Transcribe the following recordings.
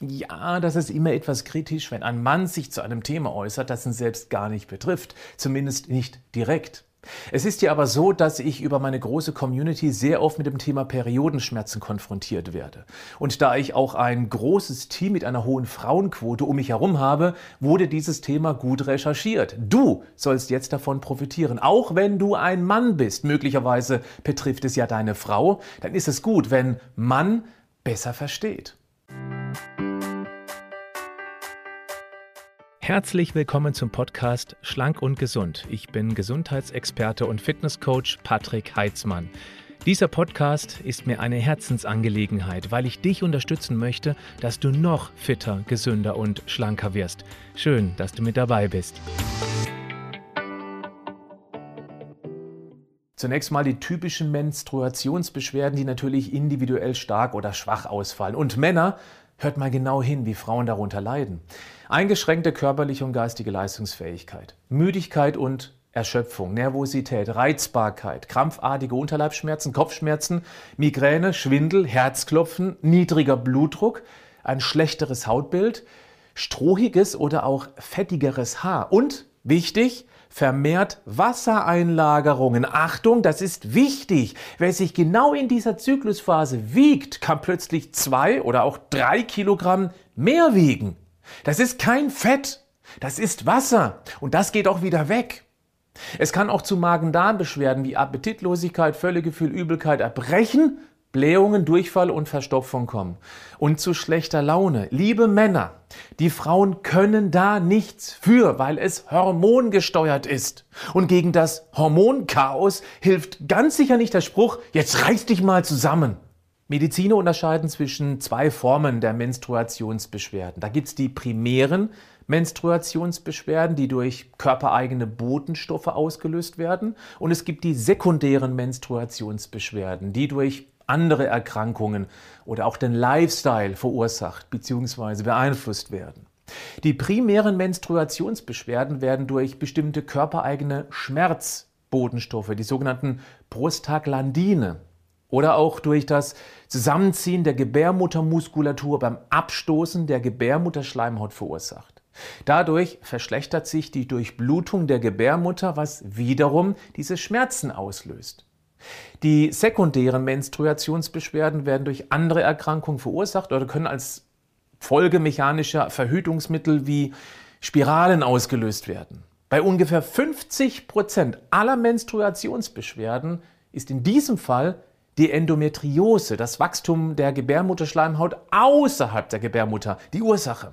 Ja, das ist immer etwas kritisch, wenn ein Mann sich zu einem Thema äußert, das ihn selbst gar nicht betrifft, zumindest nicht direkt. Es ist ja aber so, dass ich über meine große Community sehr oft mit dem Thema Periodenschmerzen konfrontiert werde. Und da ich auch ein großes Team mit einer hohen Frauenquote um mich herum habe, wurde dieses Thema gut recherchiert. Du sollst jetzt davon profitieren. Auch wenn du ein Mann bist, möglicherweise betrifft es ja deine Frau, dann ist es gut, wenn Mann besser versteht. Herzlich willkommen zum Podcast Schlank und Gesund. Ich bin Gesundheitsexperte und Fitnesscoach Patrick Heitzmann. Dieser Podcast ist mir eine Herzensangelegenheit, weil ich dich unterstützen möchte, dass du noch fitter, gesünder und schlanker wirst. Schön, dass du mit dabei bist. Zunächst mal die typischen Menstruationsbeschwerden, die natürlich individuell stark oder schwach ausfallen. Und Männer Hört mal genau hin, wie Frauen darunter leiden. Eingeschränkte körperliche und geistige Leistungsfähigkeit, Müdigkeit und Erschöpfung, Nervosität, Reizbarkeit, krampfartige Unterleibsschmerzen, Kopfschmerzen, Migräne, Schwindel, Herzklopfen, niedriger Blutdruck, ein schlechteres Hautbild, strohiges oder auch fettigeres Haar und, wichtig, vermehrt Wassereinlagerungen. Achtung, das ist wichtig. Wer sich genau in dieser Zyklusphase wiegt, kann plötzlich zwei oder auch drei Kilogramm mehr wiegen. Das ist kein Fett, das ist Wasser und das geht auch wieder weg. Es kann auch zu Magen-Darm-Beschwerden wie Appetitlosigkeit, Völlegefühl, Übelkeit, Erbrechen Blähungen, Durchfall und Verstopfung kommen und zu schlechter Laune. Liebe Männer, die Frauen können da nichts für, weil es hormongesteuert ist. Und gegen das Hormonchaos hilft ganz sicher nicht der Spruch, jetzt reiß dich mal zusammen. Mediziner unterscheiden zwischen zwei Formen der Menstruationsbeschwerden. Da gibt es die primären Menstruationsbeschwerden, die durch körpereigene Botenstoffe ausgelöst werden. Und es gibt die sekundären Menstruationsbeschwerden, die durch andere Erkrankungen oder auch den Lifestyle verursacht bzw. beeinflusst werden. Die primären Menstruationsbeschwerden werden durch bestimmte körpereigene Schmerzbotenstoffe, die sogenannten Prostaglandine, oder auch durch das Zusammenziehen der Gebärmuttermuskulatur beim Abstoßen der Gebärmutterschleimhaut verursacht. Dadurch verschlechtert sich die Durchblutung der Gebärmutter, was wiederum diese Schmerzen auslöst. Die sekundären Menstruationsbeschwerden werden durch andere Erkrankungen verursacht oder können als Folge mechanischer Verhütungsmittel wie Spiralen ausgelöst werden. Bei ungefähr 50 Prozent aller Menstruationsbeschwerden ist in diesem Fall die Endometriose, das Wachstum der Gebärmutterschleimhaut außerhalb der Gebärmutter, die Ursache.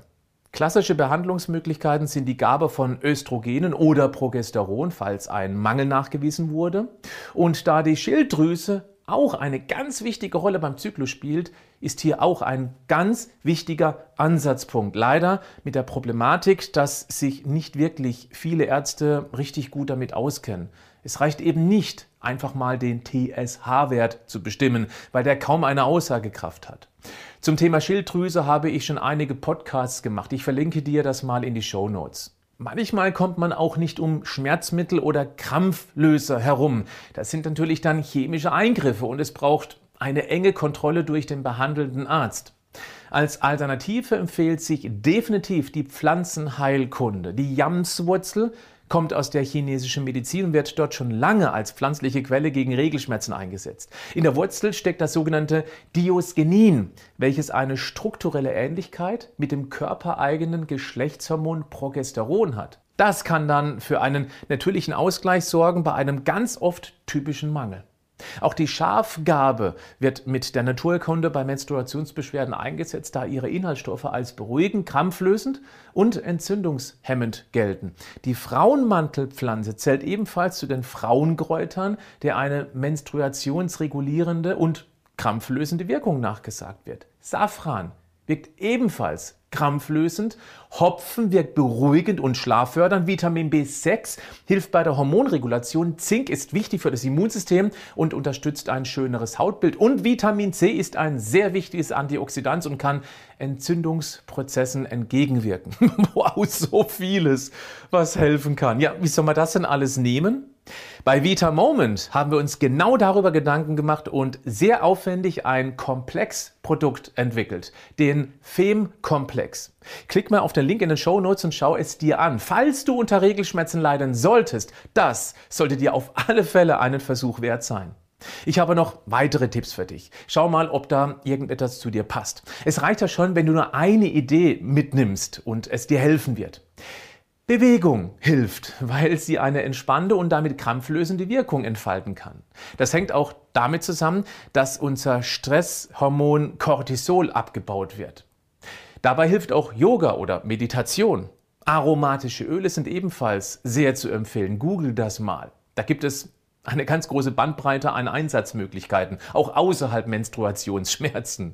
Klassische Behandlungsmöglichkeiten sind die Gabe von Östrogenen oder Progesteron, falls ein Mangel nachgewiesen wurde. Und da die Schilddrüse auch eine ganz wichtige Rolle beim Zyklus spielt, ist hier auch ein ganz wichtiger Ansatzpunkt. Leider mit der Problematik, dass sich nicht wirklich viele Ärzte richtig gut damit auskennen. Es reicht eben nicht, einfach mal den TSH-Wert zu bestimmen, weil der kaum eine Aussagekraft hat. Zum Thema Schilddrüse habe ich schon einige Podcasts gemacht. Ich verlinke dir das mal in die Show Notes. Manchmal kommt man auch nicht um Schmerzmittel oder Krampflöser herum. Das sind natürlich dann chemische Eingriffe und es braucht eine enge Kontrolle durch den behandelnden Arzt. Als Alternative empfiehlt sich definitiv die Pflanzenheilkunde. Die Jamswurzel kommt aus der chinesischen Medizin und wird dort schon lange als pflanzliche Quelle gegen Regelschmerzen eingesetzt. In der Wurzel steckt das sogenannte Diosgenin, welches eine strukturelle Ähnlichkeit mit dem körpereigenen Geschlechtshormon Progesteron hat. Das kann dann für einen natürlichen Ausgleich sorgen bei einem ganz oft typischen Mangel. Auch die Schafgabe wird mit der Naturkunde bei Menstruationsbeschwerden eingesetzt, da ihre Inhaltsstoffe als beruhigend, krampflösend und entzündungshemmend gelten. Die Frauenmantelpflanze zählt ebenfalls zu den Frauenkräutern, der eine menstruationsregulierende und krampflösende Wirkung nachgesagt wird. Safran wirkt ebenfalls krampflösend. Hopfen wirkt beruhigend und schlaffördernd. Vitamin B6 hilft bei der Hormonregulation. Zink ist wichtig für das Immunsystem und unterstützt ein schöneres Hautbild. Und Vitamin C ist ein sehr wichtiges Antioxidant und kann Entzündungsprozessen entgegenwirken. wow, so vieles, was helfen kann. Ja, wie soll man das denn alles nehmen? Bei Vita Moment haben wir uns genau darüber Gedanken gemacht und sehr aufwendig ein Komplexprodukt entwickelt, den FEM-Komplex. Klick mal auf den Link in den Show Notes und schau es dir an. Falls du unter Regelschmerzen leiden solltest, das sollte dir auf alle Fälle einen Versuch wert sein. Ich habe noch weitere Tipps für dich. Schau mal, ob da irgendetwas zu dir passt. Es reicht ja schon, wenn du nur eine Idee mitnimmst und es dir helfen wird. Bewegung hilft, weil sie eine entspannende und damit krampflösende Wirkung entfalten kann. Das hängt auch damit zusammen, dass unser Stresshormon Cortisol abgebaut wird. Dabei hilft auch Yoga oder Meditation. Aromatische Öle sind ebenfalls sehr zu empfehlen. Google das mal. Da gibt es eine ganz große Bandbreite an Einsatzmöglichkeiten, auch außerhalb Menstruationsschmerzen.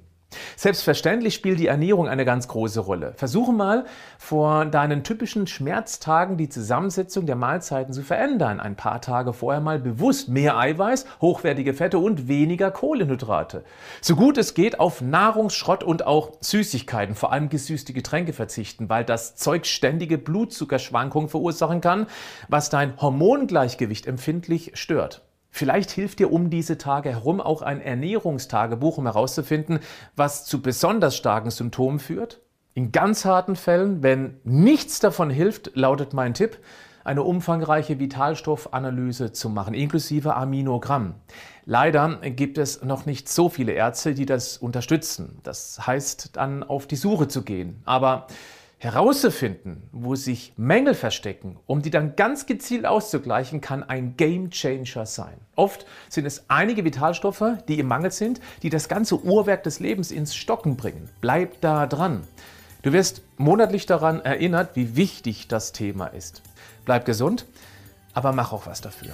Selbstverständlich spielt die Ernährung eine ganz große Rolle. Versuche mal vor deinen typischen Schmerztagen die Zusammensetzung der Mahlzeiten zu verändern. Ein paar Tage vorher mal bewusst mehr Eiweiß, hochwertige Fette und weniger Kohlenhydrate. So gut es geht auf Nahrungsschrott und auch Süßigkeiten, vor allem gesüßte Getränke verzichten, weil das Zeug ständige Blutzuckerschwankungen verursachen kann, was dein Hormongleichgewicht empfindlich stört. Vielleicht hilft dir um diese Tage herum auch ein Ernährungstagebuch, um herauszufinden, was zu besonders starken Symptomen führt. In ganz harten Fällen, wenn nichts davon hilft, lautet mein Tipp, eine umfangreiche Vitalstoffanalyse zu machen, inklusive Aminogramm. Leider gibt es noch nicht so viele Ärzte, die das unterstützen. Das heißt, dann auf die Suche zu gehen. Aber Herauszufinden, wo sich Mängel verstecken, um die dann ganz gezielt auszugleichen, kann ein Game Changer sein. Oft sind es einige Vitalstoffe, die im Mangel sind, die das ganze Uhrwerk des Lebens ins Stocken bringen. Bleib da dran. Du wirst monatlich daran erinnert, wie wichtig das Thema ist. Bleib gesund, aber mach auch was dafür.